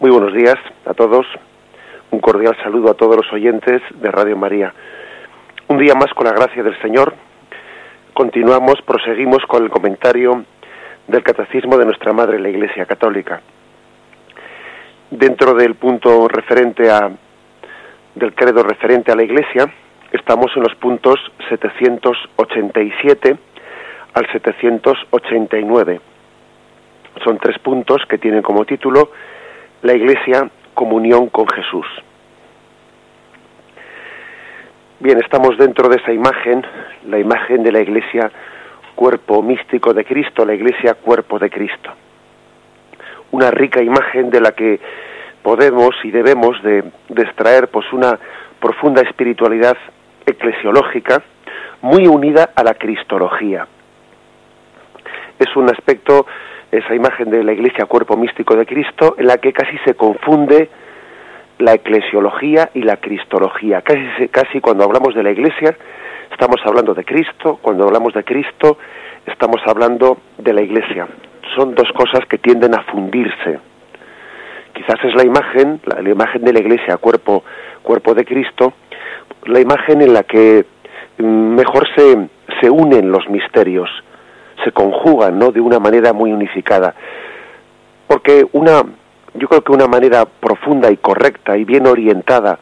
Muy buenos días a todos. Un cordial saludo a todos los oyentes de Radio María. Un día más con la gracia del Señor. Continuamos, proseguimos con el comentario del Catecismo de nuestra Madre la Iglesia Católica. Dentro del punto referente a del credo referente a la Iglesia, estamos en los puntos 787 al 789. Son tres puntos que tienen como título la Iglesia, comunión con Jesús. Bien, estamos dentro de esa imagen, la imagen de la Iglesia, cuerpo místico de Cristo, la Iglesia, cuerpo de Cristo. Una rica imagen de la que podemos y debemos de, extraer pues una profunda espiritualidad eclesiológica muy unida a la cristología. Es un aspecto esa imagen de la iglesia cuerpo místico de Cristo en la que casi se confunde la eclesiología y la cristología. Casi, casi cuando hablamos de la iglesia estamos hablando de Cristo, cuando hablamos de Cristo estamos hablando de la iglesia. Son dos cosas que tienden a fundirse. Quizás es la imagen, la, la imagen de la iglesia cuerpo, cuerpo de Cristo, la imagen en la que mm, mejor se, se unen los misterios se conjugan ¿no? de una manera muy unificada. Porque una, yo creo que una manera profunda y correcta y bien orientada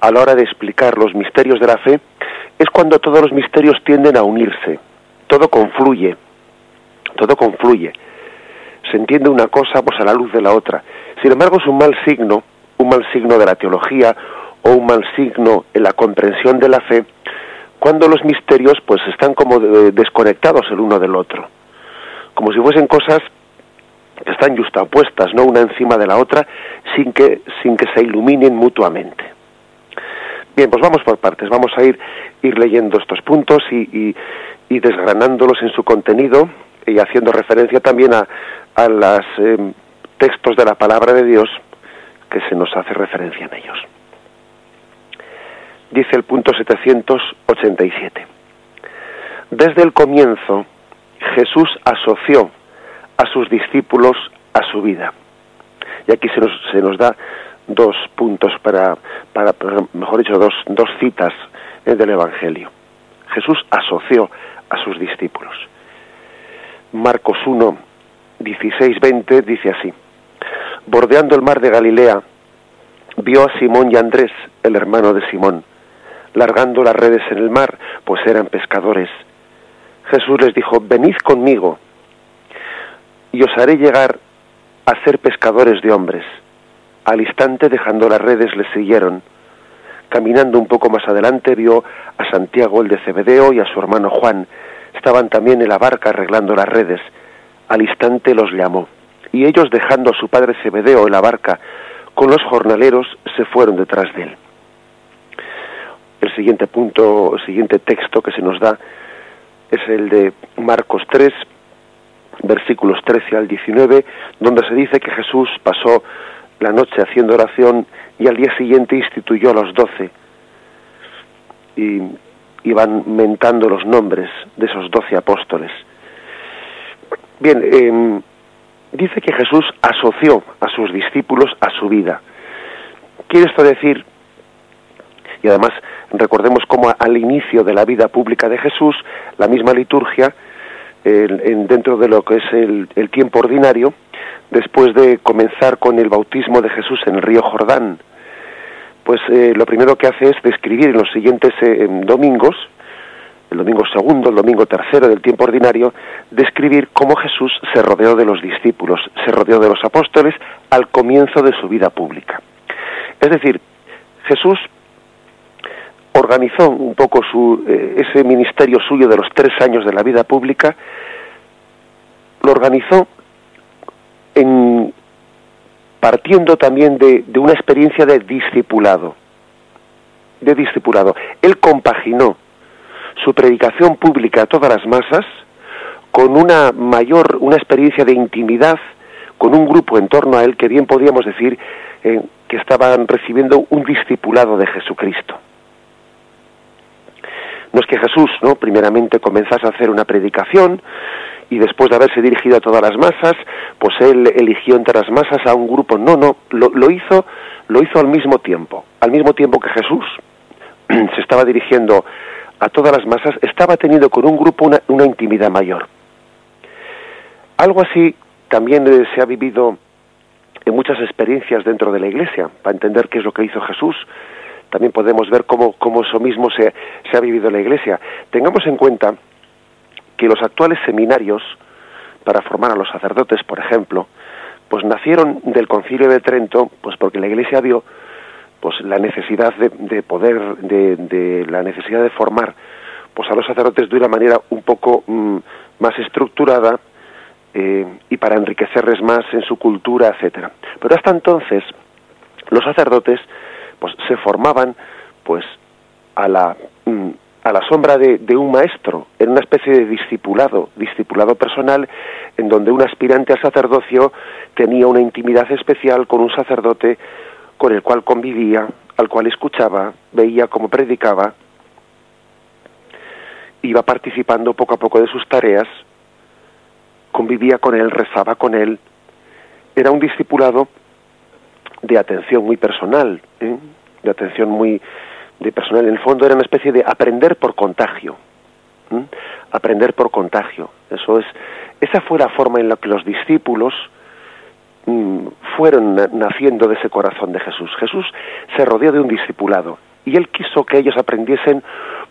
a la hora de explicar los misterios de la fe es cuando todos los misterios tienden a unirse, todo confluye, todo confluye. Se entiende una cosa pues a la luz de la otra. Sin embargo, es un mal signo, un mal signo de la teología o un mal signo en la comprensión de la fe cuando los misterios pues están como desconectados el uno del otro, como si fuesen cosas que están justapuestas, no una encima de la otra, sin que sin que se iluminen mutuamente. Bien, pues vamos por partes, vamos a ir ir leyendo estos puntos y, y, desgranándolos en su contenido y haciendo referencia también a, a los em, textos de la palabra de Dios que se nos hace referencia en ellos dice el punto 787. Desde el comienzo, Jesús asoció a sus discípulos a su vida. Y aquí se nos, se nos da dos puntos para, para, mejor dicho, dos, dos citas del Evangelio. Jesús asoció a sus discípulos. Marcos 1, 16, 20 dice así. Bordeando el mar de Galilea, vio a Simón y Andrés, el hermano de Simón, largando las redes en el mar, pues eran pescadores. Jesús les dijo, venid conmigo y os haré llegar a ser pescadores de hombres. Al instante, dejando las redes, les siguieron. Caminando un poco más adelante, vio a Santiago el de Cebedeo y a su hermano Juan. Estaban también en la barca arreglando las redes. Al instante los llamó. Y ellos, dejando a su padre Cebedeo en la barca con los jornaleros, se fueron detrás de él el siguiente punto, el siguiente texto que se nos da es el de Marcos 3, versículos 13 al 19, donde se dice que Jesús pasó la noche haciendo oración y al día siguiente instituyó a los doce y iban mentando los nombres de esos doce apóstoles. Bien, em, dice que Jesús asoció a sus discípulos a su vida. Quiere esto decir, y además Recordemos cómo al inicio de la vida pública de Jesús, la misma liturgia, dentro de lo que es el, tiempo ordinario, después de comenzar con el bautismo de Jesús en el río Jordán, pues eh, lo primero que hace es describir en los siguientes eh, domingos, el domingo segundo, el domingo tercero del tiempo ordinario, describir cómo Jesús se rodeó de los discípulos, se rodeó de los apóstoles al comienzo de su vida pública. Es decir, Jesús organizó un poco su, eh, ese ministerio suyo de los tres años de la vida pública, lo organizó en, partiendo también de, de una experiencia de discipulado, de discipulado. Él compaginó su predicación pública a todas las masas con una mayor, una experiencia de intimidad con un grupo en torno a él que bien podíamos decir eh, que estaban recibiendo un discipulado de Jesucristo. No es que Jesús, ¿no? Primeramente comenzase a hacer una predicación y después de haberse dirigido a todas las masas, pues él eligió entre las masas a un grupo. No, no, lo, hizo, lo hizo al mismo tiempo, al mismo tiempo que Jesús se estaba dirigiendo a todas las masas, estaba teniendo con un grupo una, intimidad mayor. Algo así también se ha vivido en muchas experiencias dentro de la Iglesia, para entender qué es lo que hizo Jesús. También podemos ver cómo, cómo eso mismo se, se ha vivido en la Iglesia. Tengamos en cuenta que los actuales seminarios para formar a los sacerdotes, por ejemplo, pues nacieron del Concilio de Trento, pues porque la Iglesia vio pues la necesidad de, de poder, de, de, la necesidad de formar pues a los sacerdotes de una manera un poco mm, más estructurada eh, y para enriquecerles más en su cultura, etcétera. Pero hasta entonces los sacerdotes pues se formaban pues a la mm, a la sombra de, un maestro, en una especie de discipulado, discipulado personal, en donde un aspirante al sacerdocio tenía una intimidad especial con un sacerdote con el cual convivía, al cual escuchaba, veía cómo predicaba, iba participando poco a poco de sus tareas, convivía con él, rezaba con él, era un discipulado de atención muy personal, ¿eh? de atención muy de personal. En el fondo era una especie de aprender por contagio. Aprender por contagio. Eso es, esa fue la forma en la que los discípulos mm, fueron naciendo de ese corazón de Jesús. Jesús se rodeó de un discipulado y él quiso que ellos aprendiesen,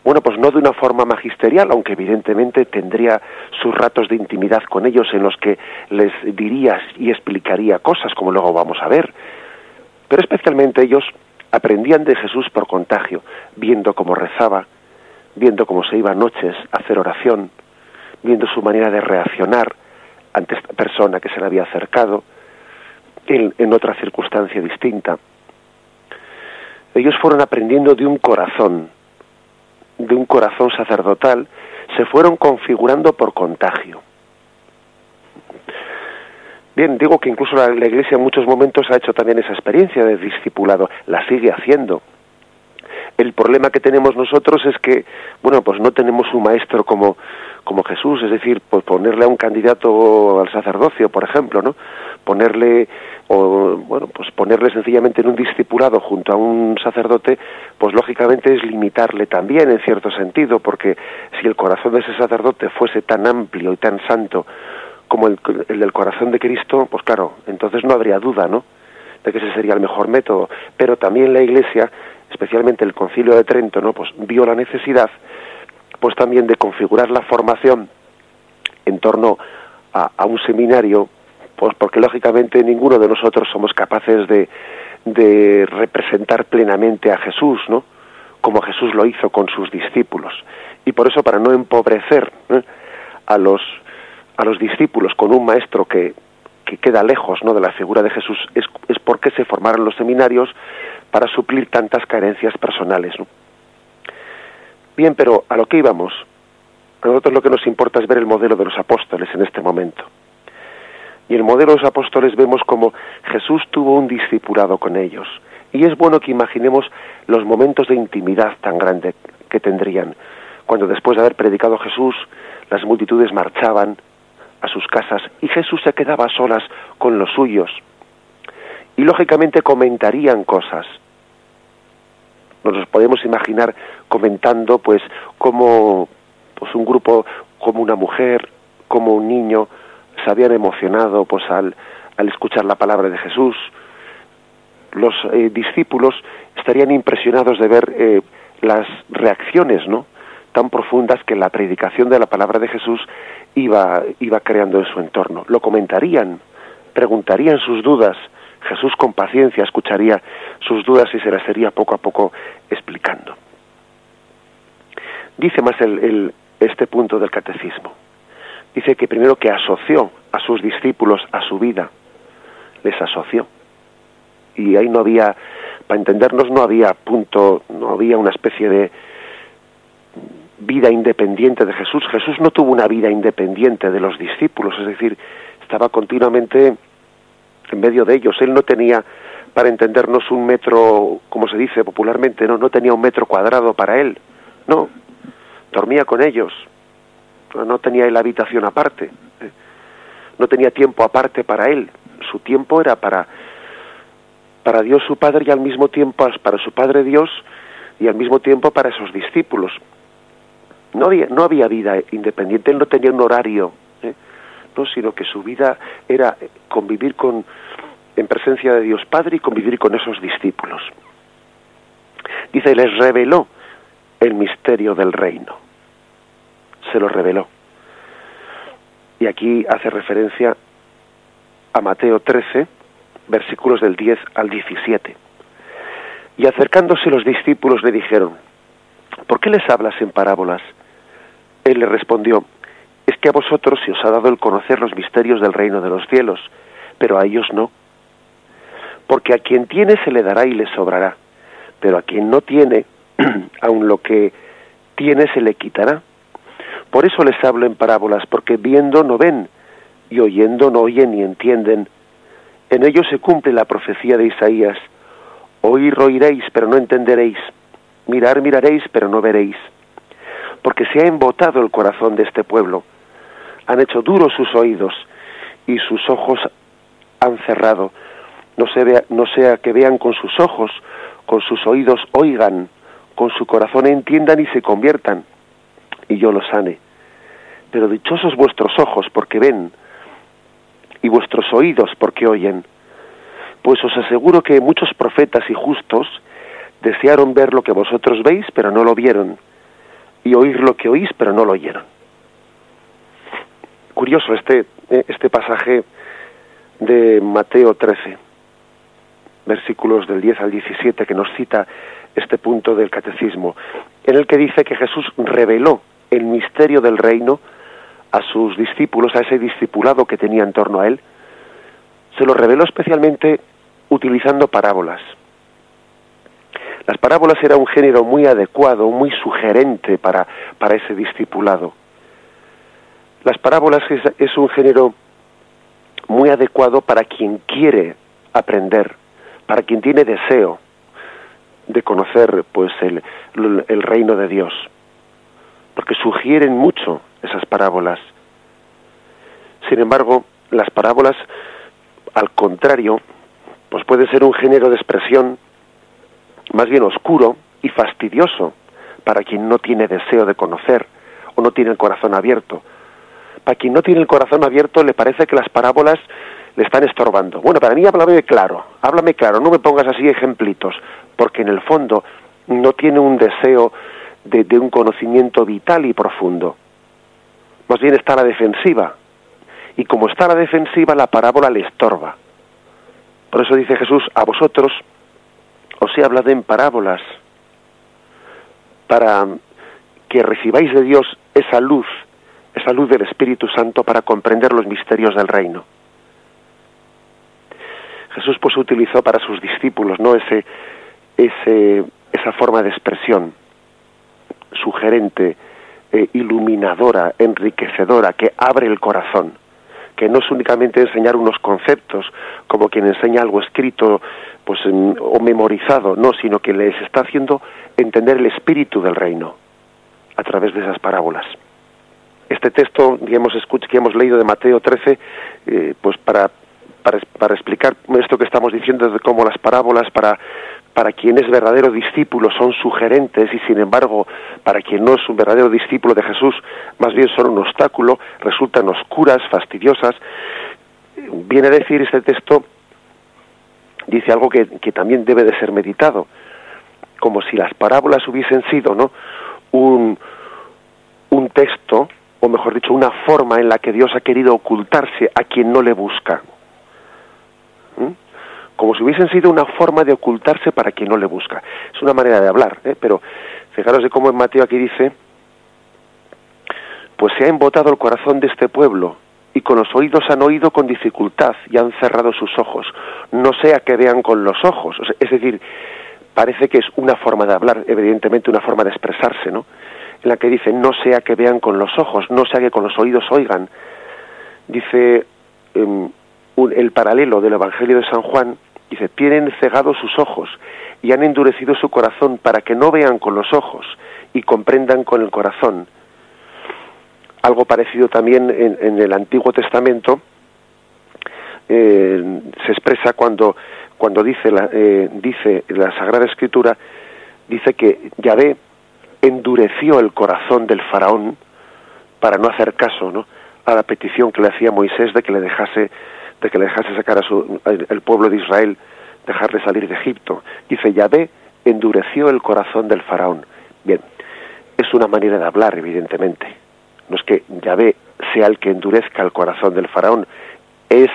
bueno, pues no de una forma magisterial, aunque evidentemente tendría sus ratos de intimidad con ellos en los que les diría y explicaría cosas, como luego vamos a ver. Pero especialmente ellos aprendían de Jesús por contagio, viendo cómo rezaba, viendo cómo se iba noches a hacer oración, viendo su manera de reaccionar ante esta persona que se le había acercado en, en otra circunstancia distinta. Ellos fueron aprendiendo de un corazón, de un corazón sacerdotal, se fueron configurando por contagio. Bien, digo que incluso la, Iglesia en muchos momentos ha hecho también esa experiencia de discipulado, la sigue haciendo. El problema que tenemos nosotros es que, bueno, pues no tenemos un maestro como, como Jesús, es decir, pues ponerle a un candidato al sacerdocio, por ejemplo, ¿no? Ponerle, o, bueno, pues ponerle sencillamente en un discipulado junto a un sacerdote, pues lógicamente es limitarle también en cierto sentido, porque si el corazón de ese sacerdote fuese tan amplio y tan santo como el, el, del corazón de Cristo, pues claro, entonces no habría duda, ¿no? De que ese sería el mejor método. Pero también la Iglesia, especialmente el Concilio de Trento, ¿no? Pues vio la necesidad, pues también de configurar la formación en torno a, un seminario, pues porque lógicamente ninguno de nosotros somos capaces de, de representar plenamente a Jesús, ¿no? Como Jesús lo hizo con sus discípulos. Y por eso, para no empobrecer ¿eh? a los a los discípulos con un maestro que, que queda lejos ¿no? de la figura de Jesús es, es porque se formaron los seminarios para suplir tantas carencias personales. Bien, pero a lo que íbamos, a nosotros lo que nos importa es ver el modelo de los apóstoles en este momento. Y el modelo de los apóstoles vemos como Jesús tuvo un discipulado con ellos. Y es bueno que imaginemos los momentos de intimidad tan grande que tendrían, cuando después de haber predicado Jesús, las multitudes marchaban, a sus casas y Jesús se quedaba a solas con los suyos. Y lógicamente comentarían cosas. Nos podemos imaginar comentando pues como pues un grupo, como una mujer, como un niño se habían emocionado pues al, al escuchar la palabra de Jesús. Los eh, discípulos estarían impresionados de ver eh, las reacciones, ¿no? Tan profundas que la predicación de la palabra de Jesús iba, iba creando en su entorno. Lo comentarían, preguntarían sus dudas. Jesús con paciencia escucharía sus dudas y se las sería poco a poco explicando. Dice más el, el, este punto del catecismo. Dice que primero que asoció a sus discípulos a su vida, les asoció. Y ahí no había, para entendernos, no había punto, no había una especie de, vida independiente de Jesús. Jesús no tuvo una vida independiente de los discípulos, es decir, estaba continuamente en medio de ellos. Él no tenía, para entendernos, un metro, como se dice popularmente, no, no tenía un metro cuadrado para él. No, dormía con ellos, no tenía la habitación aparte, ¿eh? no tenía tiempo aparte para él, su tiempo era para para Dios su Padre y al mismo tiempo para su Padre Dios y al mismo tiempo para esos discípulos. No había, no había vida independiente, él no tenía un horario, ¿eh? no, sino que su vida era convivir con, en presencia de Dios Padre y convivir con esos discípulos. Dice, les reveló el misterio del reino. Se lo reveló. Y aquí hace referencia a Mateo 13, versículos del 10 al 17. Y acercándose los discípulos le dijeron, ¿por qué les hablas en parábolas? Él le respondió, es que a vosotros se os ha dado el conocer los misterios del reino de los cielos, pero a ellos no. Porque a quien tiene se le dará y le sobrará, pero a quien no tiene, aun lo que tiene se le quitará. Por eso les hablo en parábolas, porque viendo no ven, y oyendo no oyen ni entienden. En ellos se cumple la profecía de Isaías. Oír oiréis, pero no entenderéis. Mirar miraréis, pero no veréis. Porque se ha embotado el corazón de este pueblo. Han hecho duros sus oídos y sus ojos han cerrado. No, no sea que vean con sus ojos, con sus oídos oigan, con su corazón entiendan y se conviertan, y yo los sane. Pero dichosos vuestros ojos porque ven, y vuestros oídos porque oyen. Pues os aseguro que muchos profetas y justos desearon ver lo que vosotros veis, pero no lo vieron, y oír lo que oís, pero no lo oyeron. Curioso este, este pasaje de Mateo 13, versículos del 10 al 17, que nos cita este punto del catecismo, en el que dice que Jesús reveló el misterio del reino a sus discípulos, a ese discipulado que tenía en torno a él, se lo reveló especialmente utilizando parábolas. Las parábolas era un género muy adecuado, muy sugerente para, para ese discipulado. Las parábolas es, un género muy adecuado para quien quiere aprender, para quien tiene deseo de conocer pues el, el reino de Dios, porque sugieren mucho esas parábolas. Sin embargo, las parábolas, al contrario, pues pueden ser un género de expresión más bien oscuro y fastidioso para quien no tiene deseo de conocer o no tiene el corazón abierto. Para quien no tiene el corazón abierto le parece que las parábolas le están estorbando. Bueno, para mí háblame claro, háblame claro, no me pongas así ejemplitos, porque en el fondo no tiene un deseo de, un conocimiento vital y profundo más bien está a la defensiva. Y como está a la defensiva, la parábola le estorba. Por eso dice Jesús, a vosotros os he hablado en parábolas, para que recibáis de Dios esa luz, esa luz del Espíritu Santo para comprender los misterios del reino. Jesús pues utilizó para sus discípulos no ese, ese esa forma de expresión sugerente, eh, iluminadora, enriquecedora, que abre el corazón, que no es únicamente enseñar unos conceptos como quien enseña algo escrito pues o memorizado, no, sino que les está haciendo entender el espíritu del reino a través de esas parábolas. Este texto que hemos, que hemos leído de Mateo 13, eh, pues para, para, explicar esto que estamos diciendo de cómo las parábolas para para quien es verdadero discípulo son sugerentes y sin embargo para quien no es un verdadero discípulo de Jesús más bien son un obstáculo, resultan oscuras, fastidiosas. Viene a decir este texto, dice algo que, que también debe de ser meditado, como si las parábolas hubiesen sido ¿no? un, un texto, o mejor dicho, una forma en la que Dios ha querido ocultarse a quien no le busca. Como si hubiesen sido una forma de ocultarse para quien no le busca. Es una manera de hablar, ¿eh? pero fijaros de cómo en Mateo aquí dice, pues se ha embotado el corazón de este pueblo y con los oídos han oído con dificultad y han cerrado sus ojos, no sea que vean con los ojos, es decir, parece que es una forma de hablar, evidentemente una forma de expresarse, ¿no? En la que dice, no sea que vean con los ojos, no sea que con los oídos oigan. Dice el paralelo del Evangelio de San Juan, Dice, tienen cegados sus ojos y han endurecido su corazón para que no vean con los ojos y comprendan con el corazón. Algo parecido también en, el Antiguo Testamento eh, se expresa cuando, cuando dice, la, eh, dice la Sagrada Escritura, dice que Yahvé endureció el corazón del faraón para no hacer caso ¿no? a la petición que le hacía Moisés de que le dejase de que le dejase sacar a su, el pueblo de Israel, dejarle salir de Egipto. Dice, Yahvé endureció el corazón del faraón. Bien, es una manera de hablar, evidentemente. No es que Yahvé sea el que endurezca el corazón del faraón, es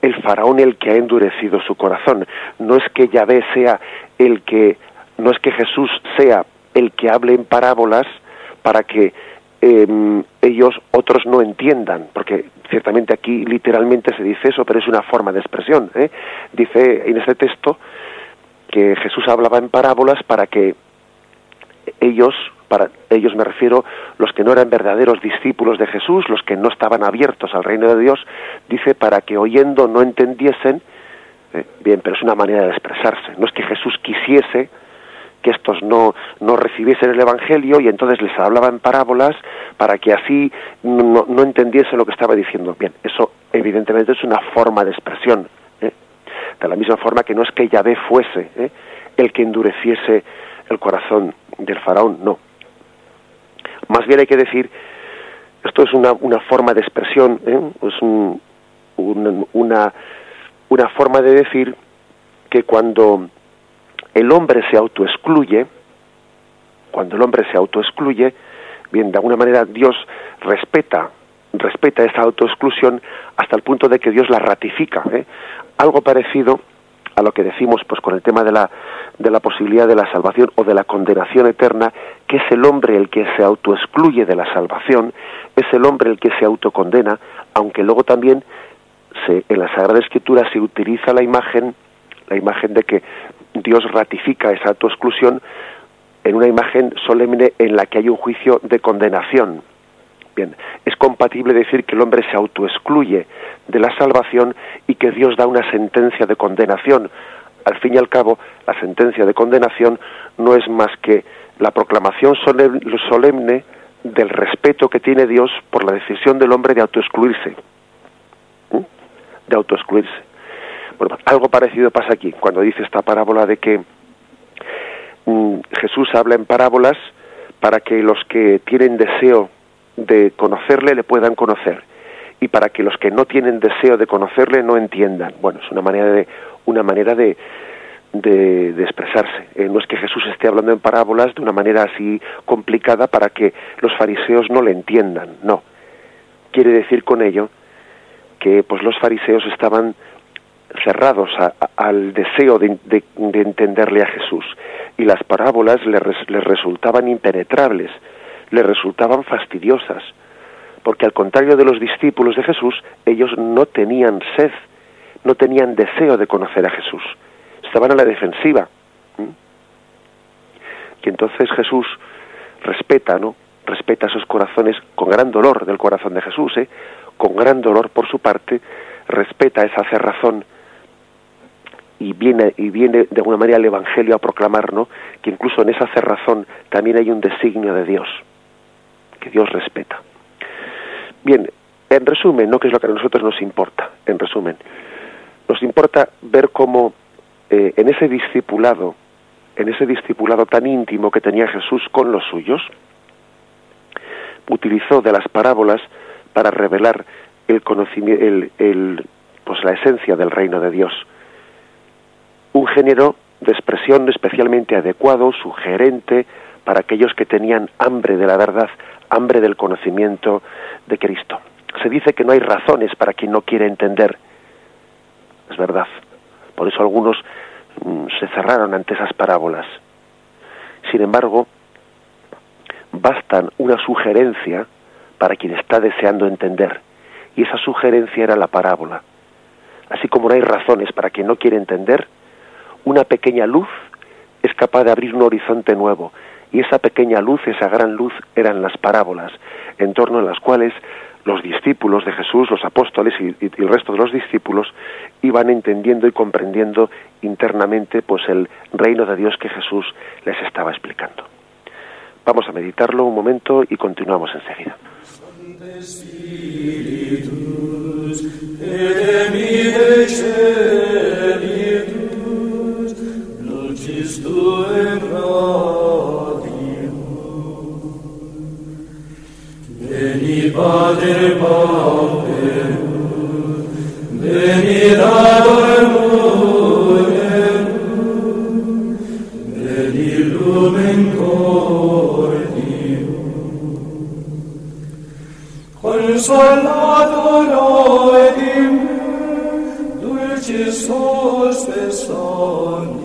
el faraón el que ha endurecido su corazón. No es que Yahvé sea el que, no es que Jesús sea el que hable en parábolas para que em, ellos otros no entiendan, porque ciertamente aquí literalmente se dice eso, pero es una forma de expresión. ¿eh? Dice en este texto que Jesús hablaba en parábolas para que ellos, para ellos me refiero, los que no eran verdaderos discípulos de Jesús, los que no estaban abiertos al reino de Dios, dice para que oyendo no entendiesen, ¿eh? bien, pero es una manera de expresarse, no es que Jesús quisiese que estos no, no recibiesen el Evangelio y entonces les hablaba en parábolas para que así no, no entendiesen lo que estaba diciendo. Bien, eso evidentemente es una forma de expresión. ¿eh? De la misma forma que no es que Yahvé fuese ¿eh? el que endureciese el corazón del faraón, no. Más bien hay que decir, esto es una, una forma de expresión, ¿eh? es un, una, una forma de decir que cuando el hombre se autoexcluye, cuando el hombre se autoexcluye, bien, de alguna manera Dios respeta, respeta esa autoexclusión hasta el punto de que Dios la ratifica. ¿eh? Algo parecido a lo que decimos pues con el tema de la, de la posibilidad de la salvación o de la condenación eterna, que es el hombre el que se autoexcluye de la salvación, es el hombre el que se autocondena, aunque luego también se, en la Sagrada Escritura se utiliza la imagen, la imagen de que Dios ratifica esa autoexclusión en una imagen solemne en la que hay un juicio de condenación. Bien, es compatible decir que el hombre se autoexcluye de la salvación y que Dios da una sentencia de condenación. Al fin y al cabo, la sentencia de condenación no es más que la proclamación solemne del respeto que tiene Dios por la decisión del hombre de autoexcluirse. De autoexcluirse. Algo parecido pasa aquí, cuando dice esta parábola de que mm, Jesús habla en parábolas para que los que tienen deseo de conocerle le puedan conocer y para que los que no tienen deseo de conocerle no entiendan. Bueno, es una manera de una manera de, de, expresarse. Eh, no es que Jesús esté hablando en parábolas de una manera así complicada para que los fariseos no le entiendan. No. Quiere decir con ello que pues los fariseos estaban cerrados al deseo de, entenderle a Jesús y las parábolas les, les resultaban impenetrables, les resultaban fastidiosas, porque al contrario de los discípulos de Jesús, ellos no tenían sed, no tenían deseo de conocer a Jesús, estaban a la defensiva. Y entonces Jesús respeta, ¿no? Respeta esos corazones con gran dolor del corazón de Jesús, ¿eh? con gran dolor por su parte, respeta esa cerrazón y viene y viene de alguna manera el evangelio a proclamar ¿no? que incluso en esa cerrazón también hay un designio de Dios que Dios respeta. Bien en resumen no que es lo que a nosotros nos importa en resumen. Nos importa ver cómo eh, en ese discipulado en ese discipulado tan íntimo que tenía Jesús con los suyos utilizó de las parábolas para revelar el conocimiento el, el pues la esencia del reino de Dios un género de expresión especialmente adecuado, sugerente, para aquellos que tenían hambre de la verdad, hambre del conocimiento de Cristo. Se dice que no hay razones para quien no quiere entender. Es verdad. Por eso algunos mm, se cerraron ante esas parábolas. Sin embargo, bastan una sugerencia para quien está deseando entender. Y esa sugerencia era la parábola. Así como no hay razones para quien no quiere entender, una pequeña luz es capaz de abrir un horizonte nuevo. Y esa pequeña luz, esa gran luz, eran las parábolas, en torno a las cuales los discípulos de Jesús, los apóstoles y, el resto de los discípulos iban entendiendo y comprendiendo internamente pues el reino de Dios que Jesús les estaba explicando. Vamos a meditarlo un momento y continuamos enseguida. Tis tu in radium. Veni, Pater, pauperum, veni, dator murerum, veni, lumen cordium. Consolator oedimum, dulcis hospes omnium,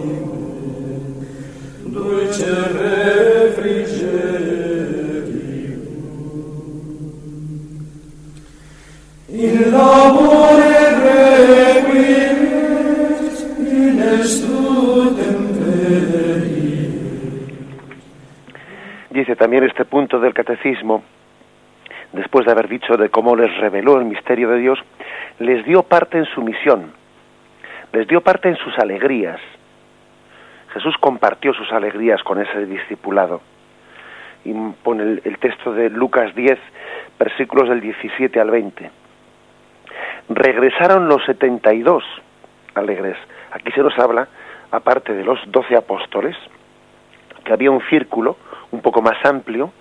después de haber dicho de cómo les reveló el misterio de Dios, les dio parte en su misión, les dio parte en sus alegrías. Jesús compartió sus alegrías con ese discipulado. Y pone el, texto de Lucas 10, versículos del 17 al 20. Regresaron los 72 alegres. Aquí se nos habla, aparte de los doce apóstoles, que había un círculo un poco más amplio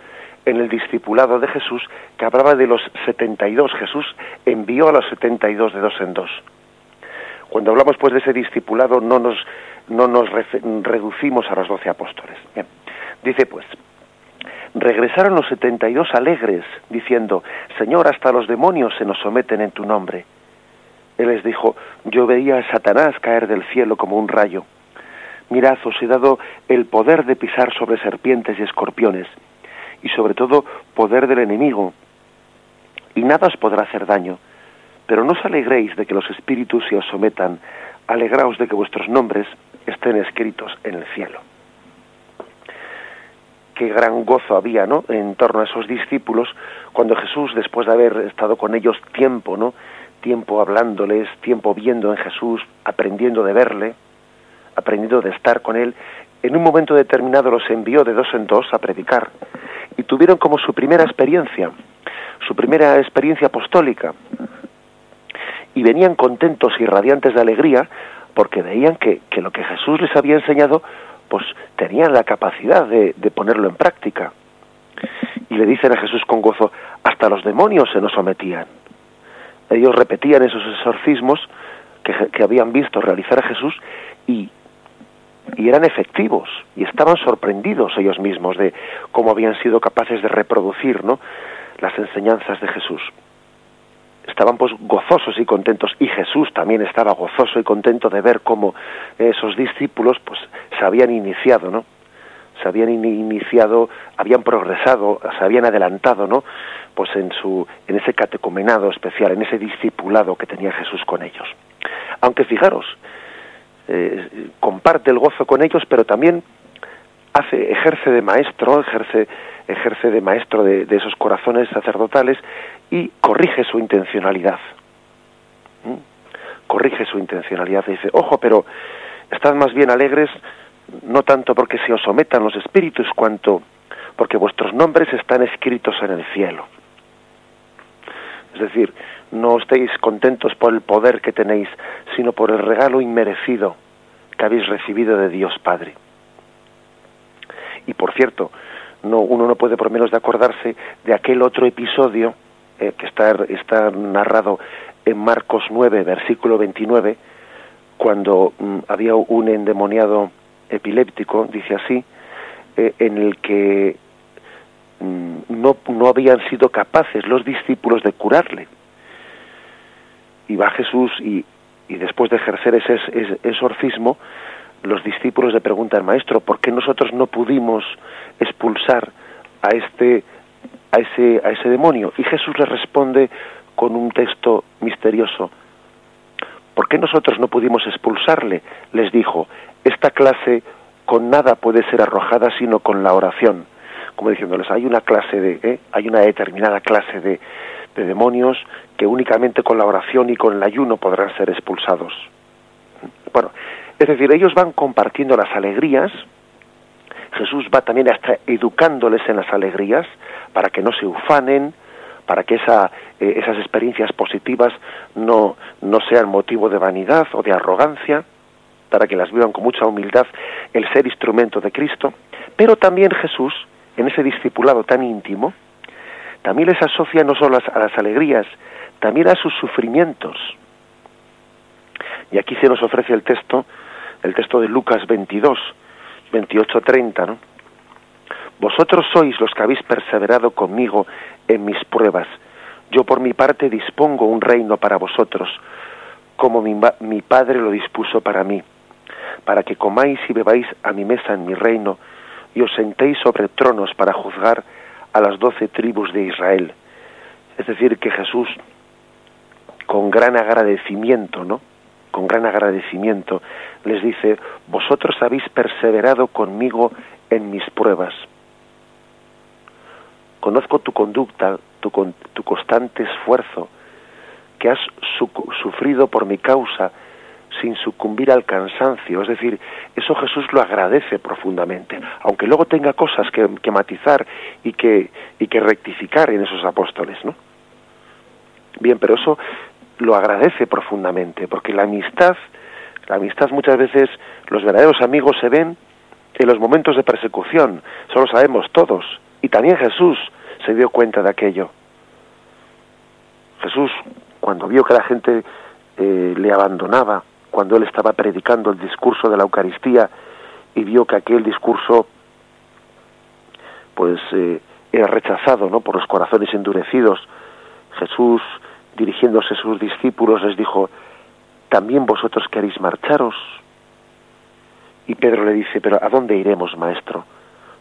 en el discipulado de Jesús que hablaba de los 72. Jesús envió a los 72 de dos en dos. Cuando hablamos pues de ese discipulado no nos, no nos reducimos a los doce apóstoles. Dice pues, regresaron los 72 alegres, diciendo, Señor, hasta los demonios se nos someten en tu nombre. Él les dijo, yo veía a Satanás caer del cielo como un rayo. Mirad, os he dado el poder de pisar sobre serpientes y escorpiones y sobre todo poder del enemigo, y nada os podrá hacer daño. Pero no os alegréis de que los espíritus se os sometan, alegraos de que vuestros nombres estén escritos en el cielo. Qué gran gozo había, ¿no? En torno a esos discípulos cuando Jesús, después de haber estado con ellos tiempo, ¿no? Tiempo hablándoles, tiempo viendo en Jesús, aprendiendo de verle, aprendiendo de estar con él, en un momento determinado los envió de dos en dos a predicar y tuvieron como su primera experiencia, su primera experiencia apostólica. Y venían contentos y radiantes de alegría porque veían que, lo que Jesús les había enseñado, pues tenían la capacidad de, ponerlo en práctica. Y le dicen a Jesús con gozo, hasta los demonios se nos sometían. Ellos repetían esos exorcismos que, que habían visto realizar a Jesús y y eran efectivos y estaban sorprendidos ellos mismos de cómo habían sido capaces de reproducir ¿no? las enseñanzas de Jesús. Estaban pues gozosos y contentos y Jesús también estaba gozoso y contento de ver cómo esos discípulos pues se habían iniciado, ¿no? Se habían iniciado, habían progresado, se habían adelantado, ¿no? Pues en su en ese catecumenado especial, en ese discipulado que tenía Jesús con ellos. Aunque fijaros, eh, comparte el gozo con ellos, pero también hace, ejerce de maestro, ejerce, ejerce de maestro de, esos corazones sacerdotales y corrige su intencionalidad. ¿Mm? Corrige su intencionalidad y dice, ojo, pero estad más bien alegres, no tanto porque se os sometan los espíritus, cuanto porque vuestros nombres están escritos en el cielo. Es decir, no estéis contentos por el poder que tenéis, sino por el regalo inmerecido que habéis recibido de Dios Padre. Y por cierto, no, uno no puede por menos de acordarse de aquel otro episodio eh, que está, está narrado en Marcos 9, versículo 29, cuando mm, había un endemoniado epiléptico, dice así, eh, en el que mm, no, no habían sido capaces los discípulos de curarle. Y va Jesús y, y después de ejercer ese, exorcismo, los discípulos le preguntan, maestro, ¿por qué nosotros no pudimos expulsar a este, a ese, a ese demonio? Y Jesús le responde con un texto misterioso. ¿Por qué nosotros no pudimos expulsarle? Les dijo, esta clase con nada puede ser arrojada sino con la oración. Como diciéndoles, hay una clase de, ¿eh? hay una determinada clase de, de demonios que únicamente con la oración y con el ayuno podrán ser expulsados. Bueno, es decir, ellos van compartiendo las alegrías, Jesús va también hasta educándoles en las alegrías para que no se ufanen, para que esa, eh, esas experiencias positivas no, no sean motivo de vanidad o de arrogancia, para que las vivan con mucha humildad el ser instrumento de Cristo, pero también Jesús, en ese discipulado tan íntimo, también les asocia no solo a las alegrías, también a sus sufrimientos. Y aquí se nos ofrece el texto, el texto de Lucas 22, 28-30, ¿no? Vosotros sois los que habéis perseverado conmigo en mis pruebas. Yo por mi parte dispongo un reino para vosotros, como mi, mi Padre lo dispuso para mí, para que comáis y bebáis a mi mesa en mi reino, y os sentéis sobre tronos para juzgar a las doce tribus de Israel. Es decir, que Jesús, con gran agradecimiento, ¿no? Con gran agradecimiento, les dice, vosotros habéis perseverado conmigo en mis pruebas. Conozco tu conducta, tu, tu constante esfuerzo, que has sufrido por mi causa sin sucumbir al cansancio. Es decir, eso Jesús lo agradece profundamente, aunque luego tenga cosas que, que matizar y que, y que rectificar en esos apóstoles, ¿no? Bien, pero eso lo agradece profundamente, porque la amistad, la amistad muchas veces, los verdaderos amigos se ven en los momentos de persecución, eso lo sabemos todos, y también Jesús se dio cuenta de aquello. Jesús, cuando vio que la gente eh, le abandonaba, cuando él estaba predicando el discurso de la Eucaristía y vio que aquel discurso pues eh, era rechazado ¿no? por los corazones endurecidos, Jesús, dirigiéndose a sus discípulos, les dijo, ¿también vosotros queréis marcharos? Y Pedro le dice, pero ¿a dónde iremos, maestro?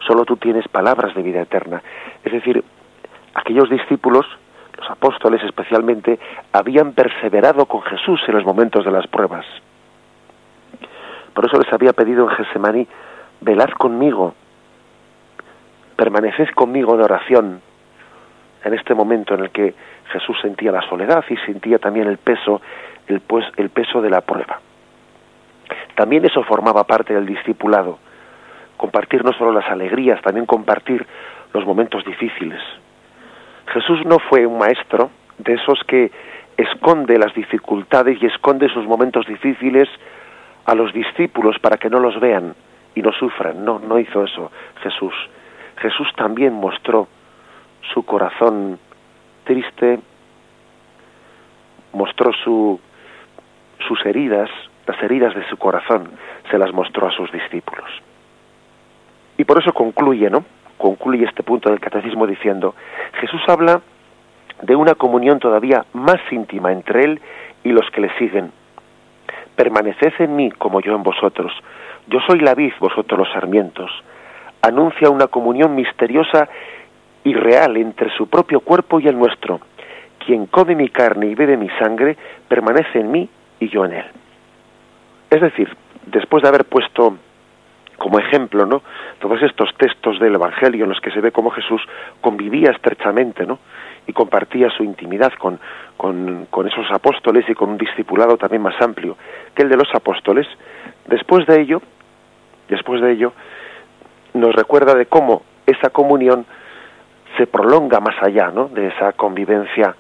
Solo tú tienes palabras de vida eterna. Es decir, aquellos discípulos, los apóstoles especialmente, habían perseverado con Jesús en los momentos de las pruebas. Por eso les había pedido en Gesemaní, velad conmigo, permaneced conmigo en oración, en este momento en el que Jesús sentía la soledad y sentía también el peso, el, pues, el peso de la prueba. También eso formaba parte del discipulado, compartir no solo las alegrías, también compartir los momentos difíciles. Jesús no fue un maestro de esos que esconde las dificultades y esconde sus momentos difíciles a los discípulos para que no los vean y no sufran. No, no hizo eso Jesús. Jesús también mostró su corazón triste, mostró su, sus heridas, las heridas de su corazón, se las mostró a sus discípulos. Y por eso concluye, ¿no? concluye este punto del catecismo diciendo, Jesús habla de una comunión todavía más íntima entre Él y los que le siguen. Permaneced en mí como yo en vosotros. Yo soy la vid, vosotros los sarmientos. Anuncia una comunión misteriosa y real entre su propio cuerpo y el nuestro. Quien come mi carne y bebe mi sangre, permanece en mí y yo en él. Es decir, después de haber puesto como ejemplo, ¿no? Todos estos textos del Evangelio en los que se ve cómo Jesús convivía estrechamente, ¿no? Y compartía su intimidad con, con, con esos apóstoles y con un discipulado también más amplio que el de los apóstoles. Después de ello, después de ello, nos recuerda de cómo esa comunión se prolonga más allá, ¿no? De esa convivencia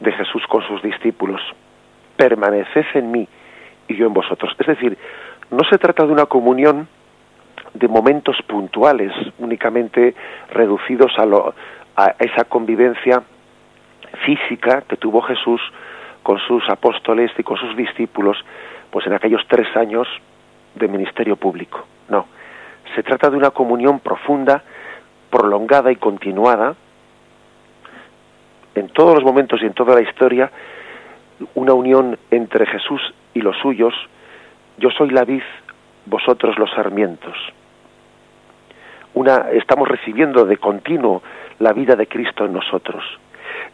de Jesús con sus discípulos. Permaneced en mí y yo en vosotros. Es decir, no se trata de una comunión de momentos puntuales, únicamente reducidos a, lo, a esa convivencia física que tuvo Jesús con sus apóstoles y con sus discípulos, pues en aquellos tres años de ministerio público. No, se trata de una comunión profunda, prolongada y continuada, en todos los momentos y en toda la historia, una unión entre Jesús y los suyos, yo soy la vid, vosotros los sarmientos estamos recibiendo de continuo la vida de Cristo en nosotros,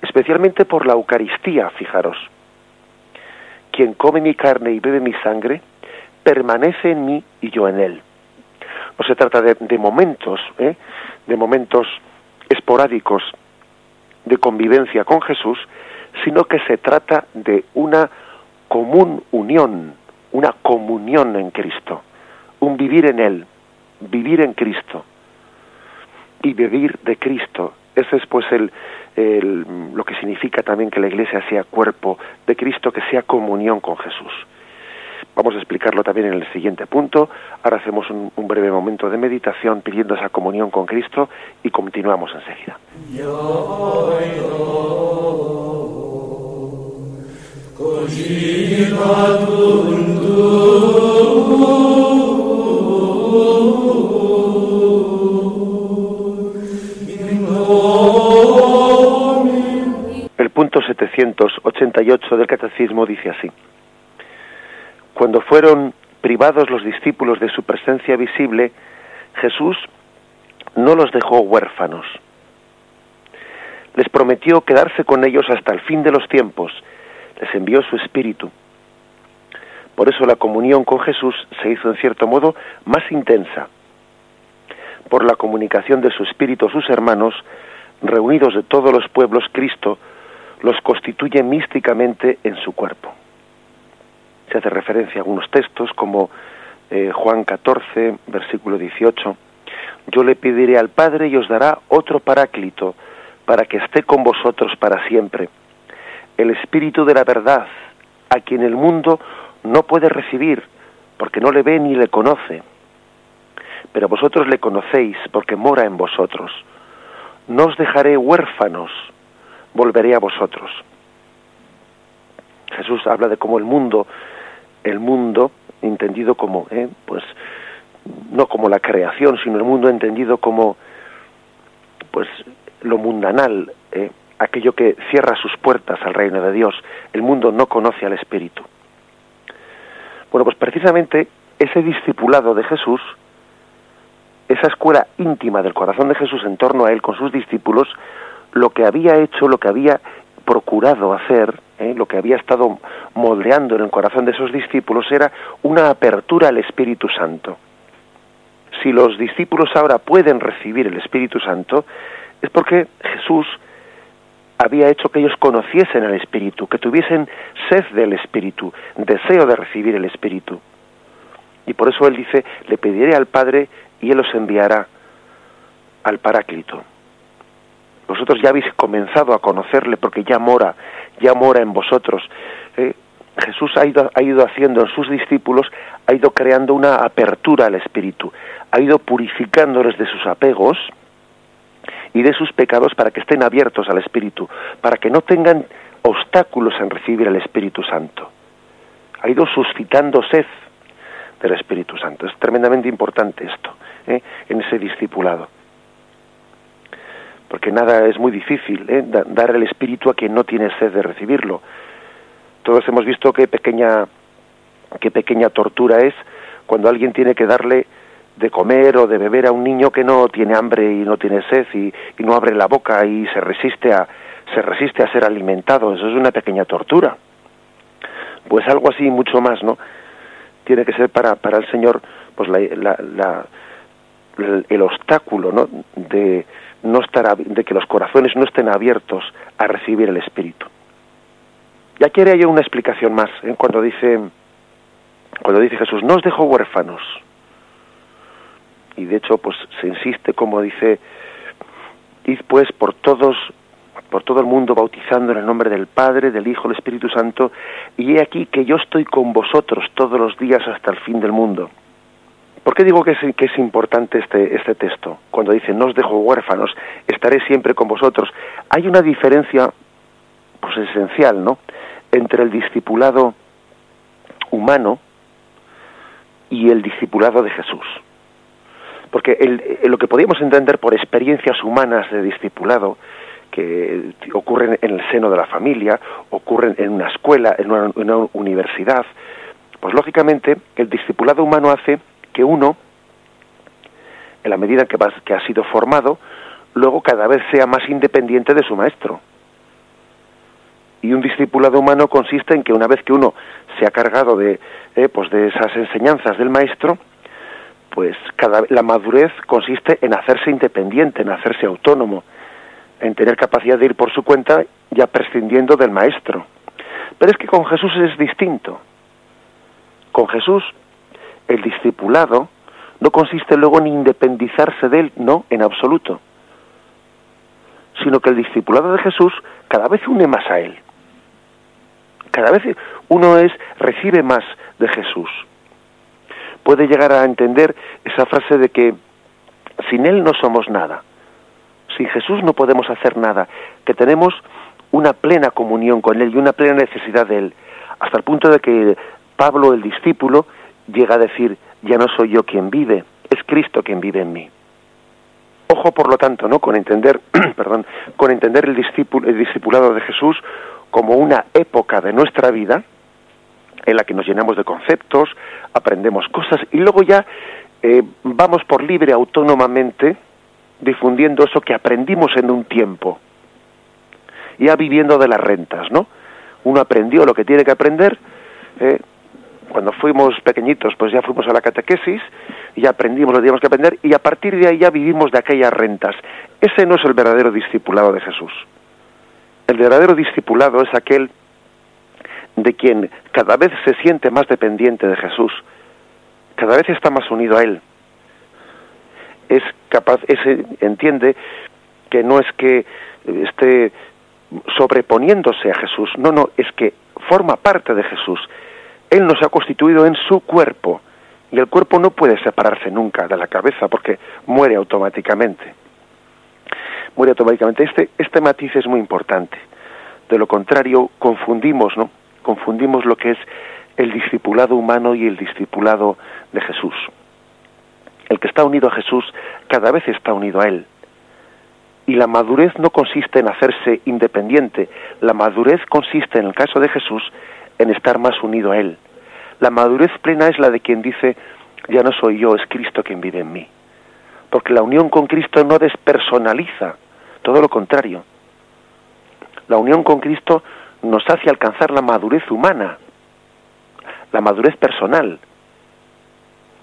especialmente por la Eucaristía, fijaros. Quien come mi carne y bebe mi sangre, permanece en mí y yo en él. No se trata de, momentos, ¿eh? de momentos esporádicos de convivencia con Jesús, sino que se trata de una común unión, una comunión en Cristo, un vivir en Él, vivir en Cristo y vivir de Cristo Ese es pues el, lo que significa también que la Iglesia sea cuerpo de Cristo, que sea comunión con Jesús. Vamos a explicarlo también en el siguiente punto. Ahora hacemos un, breve momento de meditación pidiendo esa comunión con Cristo y continuamos enseguida. El punto 788 del Catecismo dice así. Cuando fueron privados los discípulos de su presencia visible, Jesús no los dejó huérfanos. Les prometió quedarse con ellos hasta el fin de los tiempos. Les envió su espíritu. Por eso la comunión con Jesús se hizo en cierto modo más intensa. Por la comunicación de su espíritu a sus hermanos, reunidos de todos los pueblos, Cristo los constituye místicamente en su cuerpo hace referencia a algunos textos como eh, Juan 14, versículo 18, yo le pediré al Padre y os dará otro paráclito para que esté con vosotros para siempre, el Espíritu de la verdad, a quien el mundo no puede recibir, porque no le ve ni le conoce, pero vosotros le conocéis porque mora en vosotros. No os dejaré huérfanos, volveré a vosotros. Jesús habla de cómo el mundo el mundo entendido como, eh, pues, no como la creación, sino el mundo entendido como, pues, lo mundanal, eh, aquello que cierra sus puertas al reino de Dios. El mundo no conoce al Espíritu. Bueno, pues precisamente ese discipulado de Jesús, esa escuela íntima del corazón de Jesús en torno a él con sus discípulos, lo que había hecho, lo que había procurado hacer, ¿eh? lo que había estado moldeando en el corazón de esos discípulos era una apertura al Espíritu Santo. Si los discípulos ahora pueden recibir el Espíritu Santo, es porque Jesús había hecho que ellos conociesen al Espíritu, que tuviesen sed del Espíritu, deseo de recibir el Espíritu. Y por eso Él dice, le pediré al Padre y Él os enviará al Paráclito. Vosotros ya habéis comenzado a conocerle porque ya mora, ya mora en vosotros. ¿eh? Jesús ha ido, ha ido haciendo en sus discípulos, ha ido creando una apertura al Espíritu, ha ido purificándoles de sus apegos y de sus pecados para que estén abiertos al Espíritu, para que no tengan obstáculos en recibir el Espíritu Santo. Ha ido suscitando sed del Espíritu Santo. Es tremendamente importante esto, ¿eh? en ese discipulado porque nada es muy difícil, ¿eh? dar el espíritu a quien no tiene sed de recibirlo. Todos hemos visto qué pequeña, qué pequeña tortura es cuando alguien tiene que darle de comer o de beber a un niño que no tiene hambre y no tiene sed y, no abre la boca y se resiste a se resiste a ser alimentado eso es una pequeña tortura pues algo así mucho más no tiene que ser para para el señor pues la, la, el obstáculo no de no estar, de que los corazones no estén abiertos a recibir el Espíritu. Ya quiere yo una explicación más ¿eh? cuando dice cuando dice Jesús no os dejo huérfanos y de hecho pues se insiste como dice id pues por todos por todo el mundo bautizando en el nombre del Padre, del Hijo, del Espíritu Santo, y he aquí que yo estoy con vosotros todos los días hasta el fin del mundo. ¿Por qué digo que es, que es importante este, este texto? Cuando dice, no os dejo huérfanos, estaré siempre con vosotros. Hay una diferencia pues esencial, ¿no? Entre el discipulado humano y el discipulado de Jesús. Porque lo que podríamos entender por experiencias humanas de discipulado, que ocurren en el seno de la familia, ocurren en una escuela, en una universidad, pues lógicamente el discipulado humano hace que uno, en la medida que, que ha sido formado, luego cada vez sea más independiente de su maestro. Y un discipulado humano consiste en que una vez que uno se ha cargado de, eh, pues de esas enseñanzas del maestro, pues cada, la madurez consiste en hacerse independiente, en hacerse autónomo, en tener capacidad de ir por su cuenta ya prescindiendo del maestro. Pero es que con Jesús es distinto. Con Jesús el discipulado no consiste luego en independizarse de él, no, en absoluto. sino que el discipulado de Jesús cada vez une más a Él. Cada vez uno es, recibe más de Jesús. Puede llegar a entender esa frase de que sin Él no somos nada. Sin Jesús no podemos hacer nada, que tenemos una plena comunión con Él y una plena necesidad de Él, hasta el punto de que Pablo, el discípulo, llega a decir, ya no soy yo quien vive, es Cristo quien vive en mí. Ojo, por lo tanto, ¿no? con entender, perdón, con entender el, el discipulado de Jesús como una época de nuestra vida en la que nos llenamos de conceptos, aprendemos cosas y luego ya eh, vamos por libre autónomamente difundiendo eso que aprendimos en un tiempo, ya viviendo de las rentas, ¿no? Uno aprendió lo que tiene que aprender, eh, cuando fuimos pequeñitos, pues ya fuimos a la catequesis, y ya aprendimos lo que teníamos que aprender, y a partir de ahí ya vivimos de aquellas rentas. Ese no es el verdadero discipulado de Jesús. El verdadero discipulado es aquel de quien cada vez se siente más dependiente de Jesús, cada vez está más unido a Él. Es capaz, ese entiende que no es que esté sobreponiéndose a Jesús, no, no, es que forma parte de Jesús. Él nos ha constituido en su cuerpo y el cuerpo no puede separarse nunca de la cabeza porque muere automáticamente. Muere automáticamente. Este, este matiz es muy importante. De lo contrario, confundimos, ¿no? Confundimos lo que es el discipulado humano y el discipulado de Jesús. El que está unido a Jesús cada vez está unido a Él. Y la madurez no consiste en hacerse independiente, la madurez consiste, en el caso de Jesús, en estar más unido a Él. La madurez plena es la de quien dice, ya no soy yo, es Cristo quien vive en mí. Porque la unión con Cristo no despersonaliza, todo lo contrario. La unión con Cristo nos hace alcanzar la madurez humana, la madurez personal.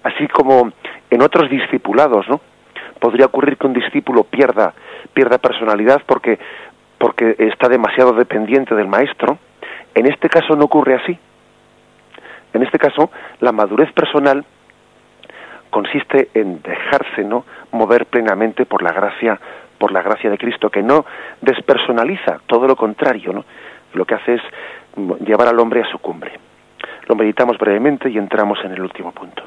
Así como en otros discipulados, ¿no? Podría ocurrir que un discípulo pierda, pierda personalidad porque, porque está demasiado dependiente del maestro. En este caso no ocurre así. En este caso, la madurez personal consiste en dejarse no mover plenamente por la gracia por la gracia de Cristo que no despersonaliza todo lo contrario no lo que hace es llevar al hombre a su cumbre. Lo meditamos brevemente y entramos en el último punto.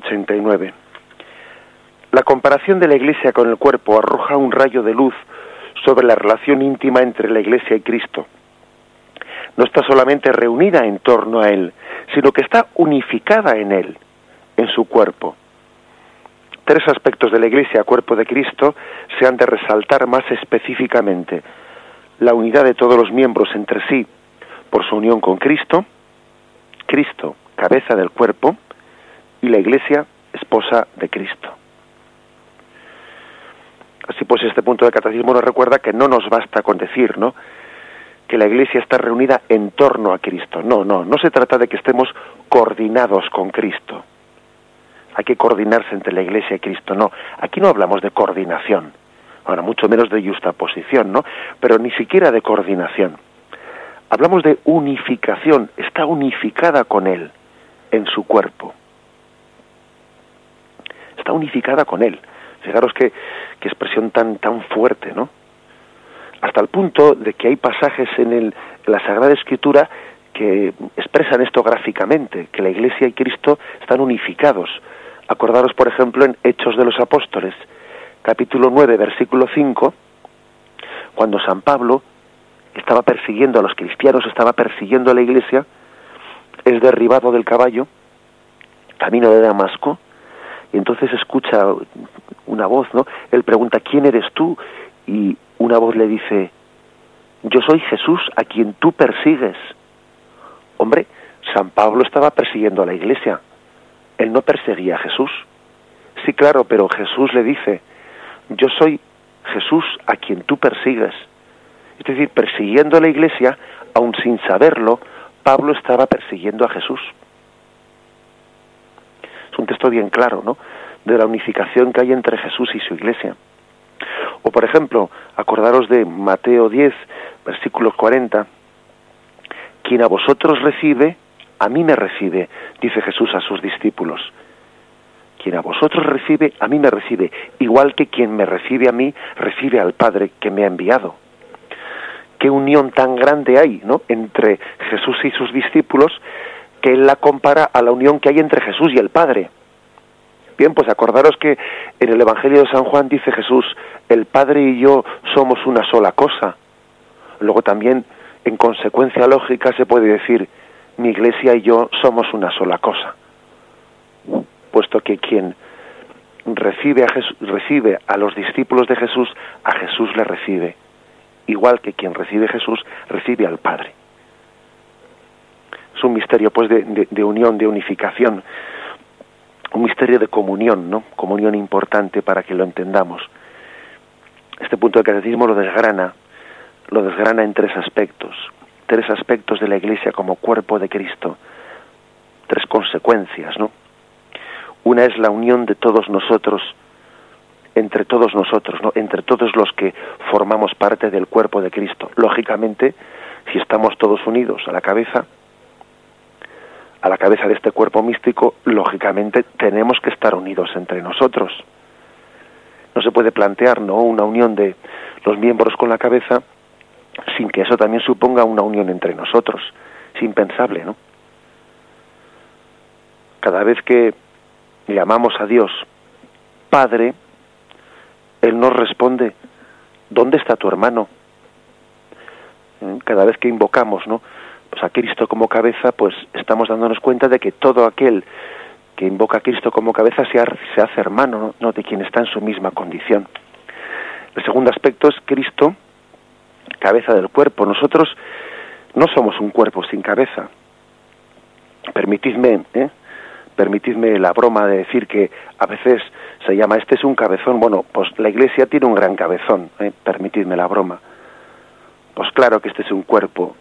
789. La comparación de la Iglesia con el cuerpo arroja un rayo de luz sobre la relación íntima entre la Iglesia y Cristo. No está solamente reunida en torno a Él, sino que está unificada en Él, en su cuerpo. Tres aspectos de la Iglesia, cuerpo de Cristo, se han de resaltar más específicamente. La unidad de todos los miembros entre sí por su unión con Cristo, Cristo, cabeza del cuerpo, y la Iglesia, esposa de Cristo. Así pues, este punto del catecismo nos recuerda que no nos basta con decir, ¿no? que la Iglesia está reunida en torno a Cristo. No, no, no se trata de que estemos coordinados con Cristo. Hay que coordinarse entre la Iglesia y Cristo. No, aquí no hablamos de coordinación. Ahora, mucho menos de justaposición, ¿no? Pero ni siquiera de coordinación. Hablamos de unificación. Está unificada con Él en su cuerpo. Está unificada con Él. Fijaros qué, expresión tan, tan fuerte, ¿no? hasta el punto de que hay pasajes en, el, la Sagrada Escritura que expresan esto gráficamente, que la Iglesia y Cristo están unificados. Acordaros, por ejemplo, en Hechos de los Apóstoles, capítulo 9, versículo 5, cuando San Pablo estaba persiguiendo a los cristianos, estaba persiguiendo a la Iglesia, es derribado del caballo, camino de Damasco, y entonces escucha una voz, ¿no? Él pregunta, ¿quién eres tú? Y una voz le dice, yo soy Jesús a quien tú persigues. Hombre, San Pablo estaba persiguiendo a la iglesia. Él no perseguía a Jesús. Sí, claro, pero Jesús le dice, yo soy Jesús a quien tú persigues. Es decir, persiguiendo a la iglesia, aun sin saberlo, Pablo estaba persiguiendo a Jesús. Un texto bien claro, ¿no? De la unificación que hay entre Jesús y su iglesia. O, por ejemplo, acordaros de Mateo 10, versículo 40, quien a vosotros recibe, a mí me recibe, dice Jesús a sus discípulos. Quien a vosotros recibe, a mí me recibe, igual que quien me recibe a mí, recibe al Padre que me ha enviado. Qué unión tan grande hay, ¿no? Entre Jesús y sus discípulos, que él la compara a la unión que hay entre Jesús y el Padre. Bien, pues acordaros que en el Evangelio de San Juan dice Jesús, el Padre y yo somos una sola cosa. Luego también, en consecuencia lógica, se puede decir, mi iglesia y yo somos una sola cosa. Puesto que quien recibe a, los discípulos de Jesús, a Jesús le recibe. Igual que quien recibe a Jesús, recibe al Padre. Es un misterio, pues, de, unión, de unificación un misterio de comunión, ¿no? Comunión importante para que lo entendamos. Este punto del catecismo lo desgrana, lo desgrana en tres aspectos, tres aspectos de la Iglesia como cuerpo de Cristo, tres consecuencias, ¿no? Una es la unión de todos nosotros, entre todos nosotros, ¿no? Entre todos los que formamos parte del cuerpo de Cristo. Lógicamente, si estamos todos unidos a la cabeza, a la cabeza de este cuerpo místico, lógicamente tenemos que estar unidos entre nosotros. No se puede plantear ¿no? una unión de los miembros con la cabeza sin que eso también suponga una unión entre nosotros. Es impensable, ¿no? Cada vez que llamamos a Dios Padre, Él nos responde, ¿dónde está tu hermano? ¿Eh? Cada vez que invocamos, ¿no? Pues a Cristo como cabeza, pues estamos dándonos cuenta de que todo aquel que invoca a Cristo como cabeza se, hace hermano ¿no? de quien está en su misma condición. El segundo aspecto es Cristo, cabeza del cuerpo. Nosotros no somos un cuerpo sin cabeza. Permitidme, ¿eh? permitidme la broma de decir que a veces se llama este es un cabezón. Bueno, pues la Iglesia tiene un gran cabezón. ¿eh? Permitidme la broma. Pues claro que este es un cuerpo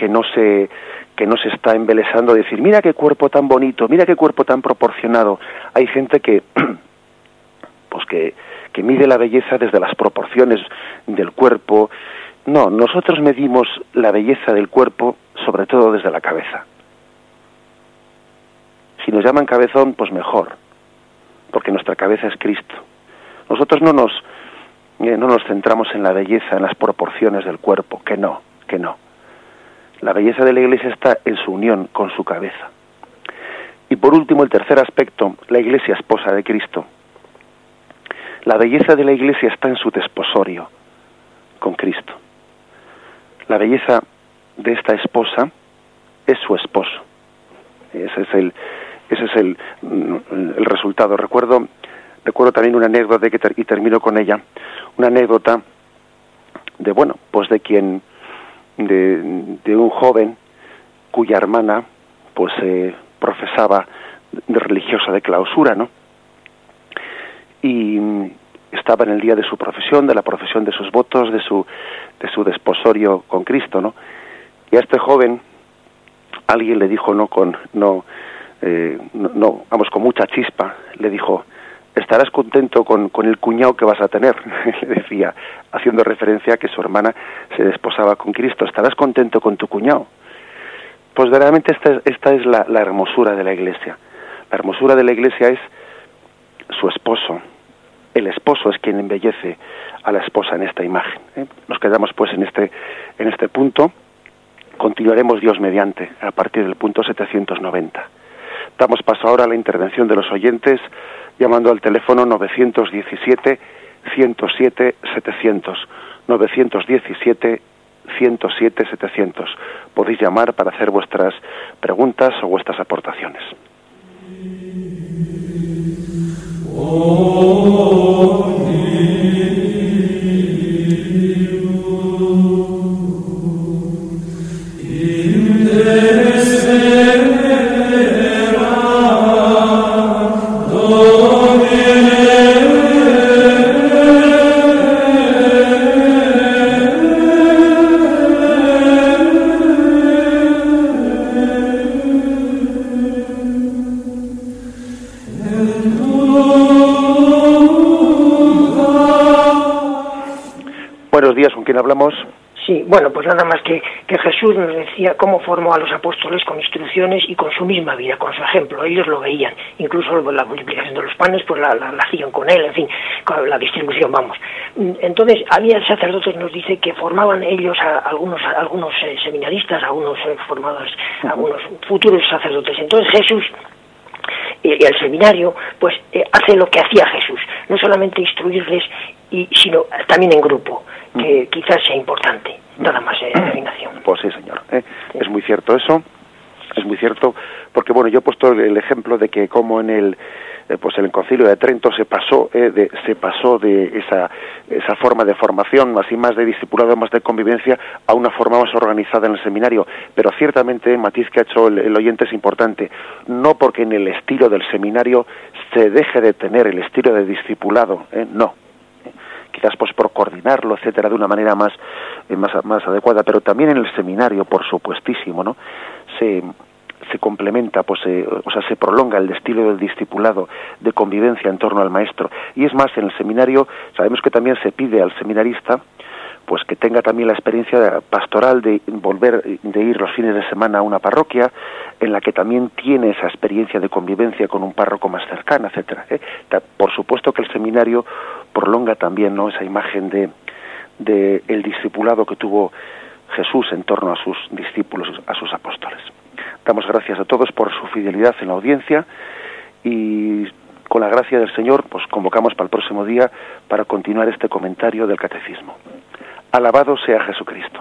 que no se que no se está embelesando decir mira qué cuerpo tan bonito mira qué cuerpo tan proporcionado hay gente que pues que, que mide la belleza desde las proporciones del cuerpo. No nosotros medimos la belleza del cuerpo sobre todo desde la cabeza. Si nos llaman cabezón pues mejor porque nuestra cabeza es Cristo. Nosotros no nos eh, no nos centramos en la belleza en las proporciones del cuerpo que no que no la belleza de la Iglesia está en su unión con su cabeza. Y por último, el tercer aspecto, la Iglesia esposa de Cristo. La belleza de la Iglesia está en su desposorio con Cristo. La belleza de esta esposa es su esposo. Ese es el, ese es el, el resultado. Recuerdo, recuerdo también una anécdota que y termino con ella. Una anécdota de bueno, pues de quien de, un joven cuya hermana pues eh, profesaba religiosa de clausura, ¿no? Y estaba en el día de su profesión, de la profesión de sus votos, de su, de su desposorio con Cristo, ¿no? Y a este joven alguien le dijo, no con, no, eh, no, vamos, con mucha chispa, le dijo, estarás contento con, con el cuñado que vas a tener, le decía, haciendo referencia a que su hermana se desposaba con Cristo, estarás contento con tu cuñado. Pues verdaderamente esta es, esta es la, hermosura de la iglesia. La hermosura de la iglesia es su esposo. El esposo es quien embellece a la esposa en esta imagen. ¿eh? Nos quedamos pues en este, en este punto. Continuaremos Dios mediante a partir del punto 790. Damos paso ahora a la intervención de los oyentes llamando al teléfono 917-107-700. 917-107-700. Podéis llamar para hacer vuestras preguntas o vuestras aportaciones. Oh. Bueno, pues nada más que, que Jesús nos decía cómo formó a los apóstoles con instrucciones y con su misma vida, con su ejemplo. Ellos lo veían, incluso la multiplicación de los panes, pues la, la, hacían con él, en fin, con la distribución, vamos. Entonces, había sacerdotes, nos dice, que formaban ellos a algunos, algunos eh, seminaristas, algunos eh, formados, algunos futuros sacerdotes. Entonces Jesús y el seminario, pues eh, hace lo que hacía Jesús, no solamente instruirles, y, sino también en grupo, que quizás sea importante, nada más en eh, Pues sí, señor, ¿eh? es muy cierto eso, es muy cierto, porque bueno, yo he puesto el ejemplo de que como en el eh, pues en el concilio de Trento se pasó eh, de, se pasó de esa esa forma de formación así más de discipulado más de convivencia a una forma más organizada en el seminario pero ciertamente el matiz que ha hecho el, oyente es importante no porque en el estilo del seminario se deje de tener el estilo de discipulado ¿eh? no quizás pues por coordinarlo etcétera de una manera más más más adecuada pero también en el seminario por supuestísimo no se se complementa, pues, eh, o sea, se prolonga el estilo del discipulado de convivencia en torno al maestro. Y es más, en el seminario sabemos que también se pide al seminarista pues que tenga también la experiencia pastoral de volver de ir los fines de semana a una parroquia en la que también tiene esa experiencia de convivencia con un párroco más cercano, etcétera. ¿eh? Por supuesto que el seminario prolonga también ¿no? esa imagen de, de el discipulado que tuvo Jesús en torno a sus discípulos, a sus apóstoles. Damos gracias a todos por su fidelidad en la audiencia y con la gracia del Señor, pues convocamos para el próximo día para continuar este comentario del Catecismo. Alabado sea Jesucristo.